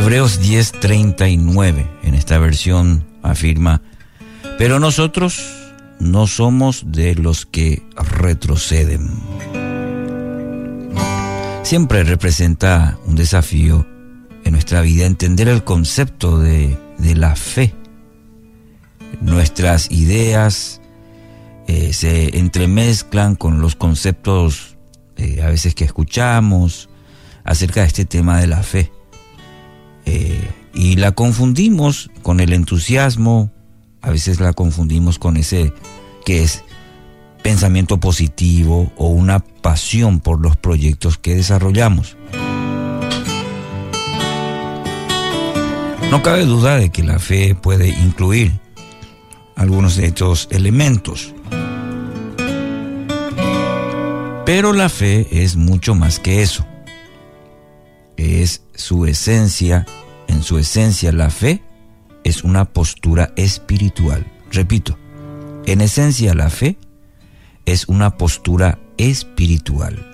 Hebreos 10:39 en esta versión afirma, pero nosotros no somos de los que retroceden. Siempre representa un desafío en nuestra vida entender el concepto de, la fe. Nuestras ideas eh, se entremezclan con los conceptos eh, a veces que escuchamos acerca de este tema de la fe. Eh, y la confundimos con el entusiasmo, a veces la confundimos con ese que es pensamiento positivo o una pasión por los proyectos que desarrollamos. No cabe duda de que la fe puede incluir algunos de estos elementos. Pero la fe es mucho más que eso. Es su esencia, en su esencia la fe es una postura espiritual. Repito, en esencia la fe es una postura espiritual.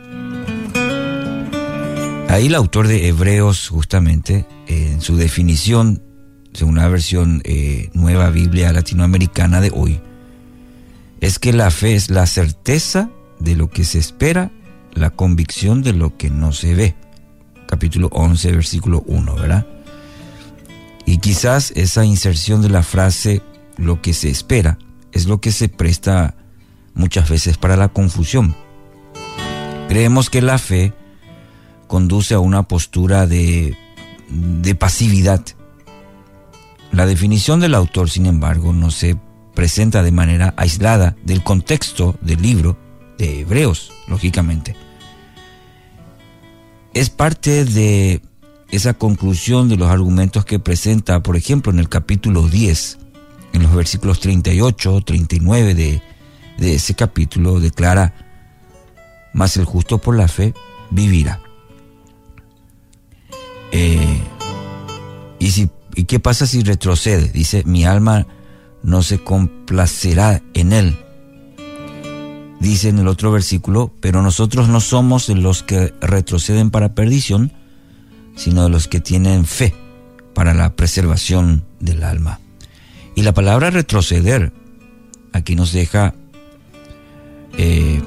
Ahí el autor de Hebreos justamente, en su definición, según la versión eh, Nueva Biblia Latinoamericana de hoy, es que la fe es la certeza de lo que se espera, la convicción de lo que no se ve. Capítulo 11, versículo 1, ¿verdad? Y quizás esa inserción de la frase lo que se espera es lo que se presta muchas veces para la confusión. Creemos que la fe conduce a una postura de, de pasividad. La definición del autor, sin embargo, no se presenta de manera aislada del contexto del libro de Hebreos, lógicamente. Es parte de esa conclusión de los argumentos que presenta, por ejemplo, en el capítulo 10, en los versículos 38, 39 de, de ese capítulo, declara, mas el justo por la fe vivirá. Eh, y, si, ¿Y qué pasa si retrocede? Dice, mi alma no se complacerá en él. Dice en el otro versículo, pero nosotros no somos los que retroceden para perdición, sino los que tienen fe para la preservación del alma. Y la palabra retroceder aquí nos deja eh,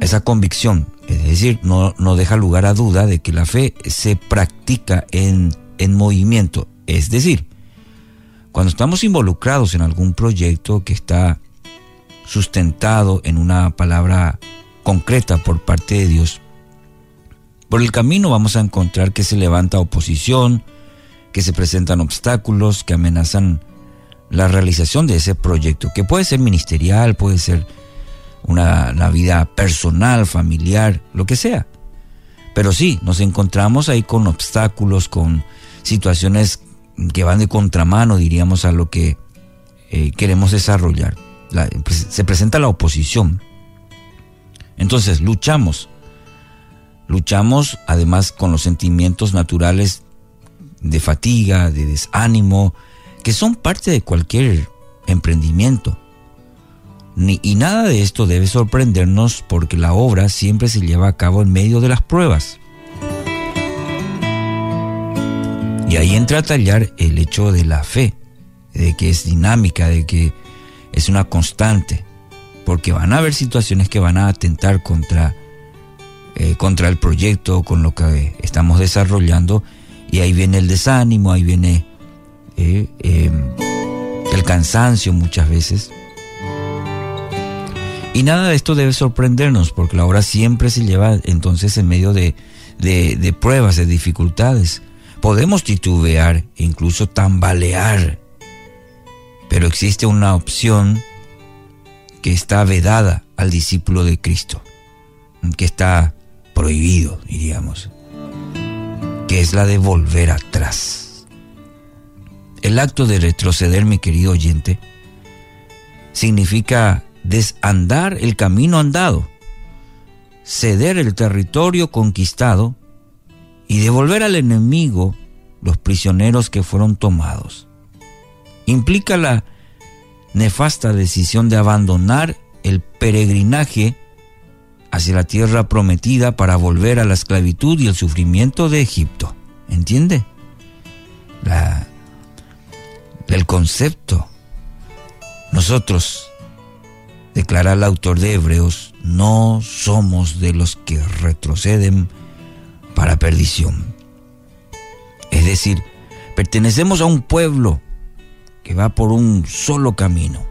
esa convicción, es decir, no, no, deja lugar a duda de que la fe se practica en, en movimiento, es decir, cuando estamos involucrados en algún proyecto que está sustentado en una palabra concreta por parte de Dios, por el camino vamos a encontrar que se levanta oposición, que se presentan obstáculos que amenazan la realización de ese proyecto, que puede ser ministerial, puede ser una, vida personal, familiar, lo que sea. Pero sí, nos encontramos ahí con obstáculos, con situaciones que van de contramano, diríamos, a lo que eh, queremos desarrollar. Se presenta la oposición. Entonces, luchamos. Luchamos además con los sentimientos naturales de fatiga, de desánimo, que son parte de cualquier emprendimiento. Ni, y nada de esto debe sorprendernos porque la obra siempre se lleva a cabo en medio de las pruebas. Y ahí entra a tallar el hecho de la fe, de que es dinámica, de que es una constante, porque van a haber situaciones que van a atentar contra, eh, contra el proyecto, con lo que estamos desarrollando, y ahí viene el desánimo, ahí viene eh, em, el cansancio muchas veces. Y nada de esto debe sorprendernos, porque la obra siempre se lleva entonces en medio de, de, pruebas, de dificultades. Podemos titubear, incluso tambalear, pero existe una opción que está vedada al discípulo de Cristo, que está prohibido, diríamos, que es la de volver atrás. El acto de retroceder, mi querido oyente, significa desandar el camino andado, ceder el territorio conquistado y devolver al enemigo los prisioneros que fueron tomados. Implica la nefasta decisión de abandonar el peregrinaje hacia la tierra prometida para volver a la esclavitud y el sufrimiento de Egipto. ¿Entiende? el concepto. Nosotros, declara el autor de Hebreos, no somos de los que retroceden para perdición. Es decir, pertenecemos a un pueblo que va por un solo camino,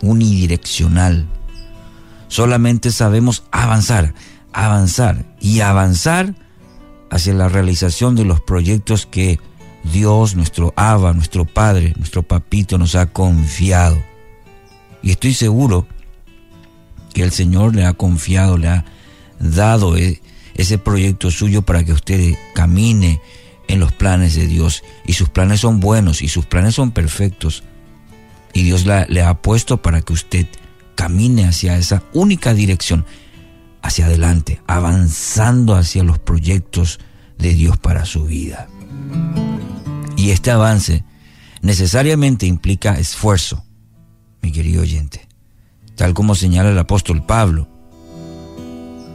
unidireccional. Solamente sabemos avanzar, avanzar y avanzar hacia la realización de los proyectos que Dios, nuestro Abba, nuestro Padre, nuestro Papito nos ha confiado. Y estoy seguro que el Señor le ha confiado, le ha dado e, ese proyecto suyo para que usted camine en los planes de Dios. Y sus planes son buenos y sus planes son perfectos. Y Dios le ha puesto para que usted camine hacia esa única dirección, hacia adelante, avanzando hacia los proyectos de Dios para su vida. Y este avance necesariamente implica esfuerzo, mi querido oyente, tal como señala el apóstol Pablo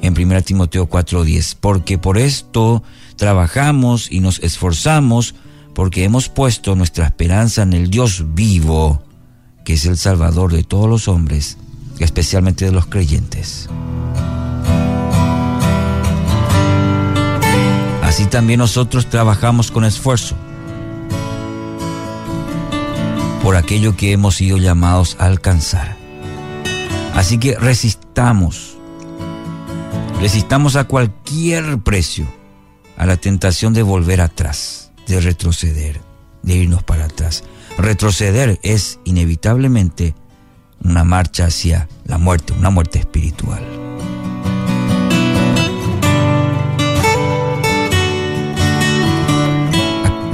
en 1 Timoteo 4:10, porque por esto trabajamos y nos esforzamos, porque hemos puesto nuestra esperanza en el Dios vivo, que es el Salvador de todos los hombres, especialmente de los creyentes. Así también nosotros trabajamos con esfuerzo por aquello que hemos sido llamados a alcanzar. Así que resistamos, resistamos a cualquier precio a la tentación de volver atrás, de retroceder, de irnos para atrás. Retroceder es inevitablemente una marcha hacia la muerte, una muerte espiritual.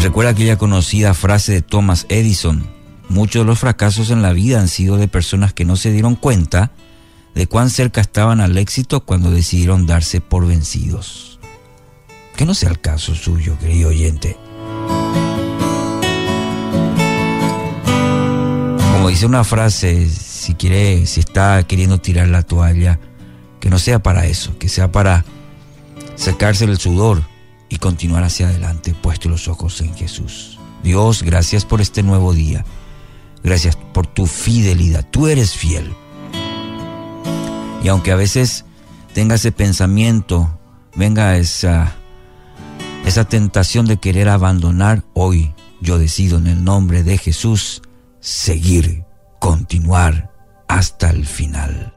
Recuerda aquella conocida frase de Thomas Edison, Muchos de los fracasos en la vida han sido de personas que no se dieron cuenta de cuán cerca estaban al éxito cuando decidieron darse por vencidos. Que no sea el caso suyo, querido oyente. Como dice una frase, si quiere, si está queriendo tirar la toalla, que no sea para eso, que sea para secarse el sudor y continuar hacia adelante, puesto los ojos en Jesús. Dios, gracias por este nuevo día. Gracias por tu fidelidad. Tú eres fiel. Y aunque a veces tenga ese pensamiento, venga esa, esa tentación de querer abandonar, hoy yo decido en el nombre de Jesús seguir, continuar hasta el final.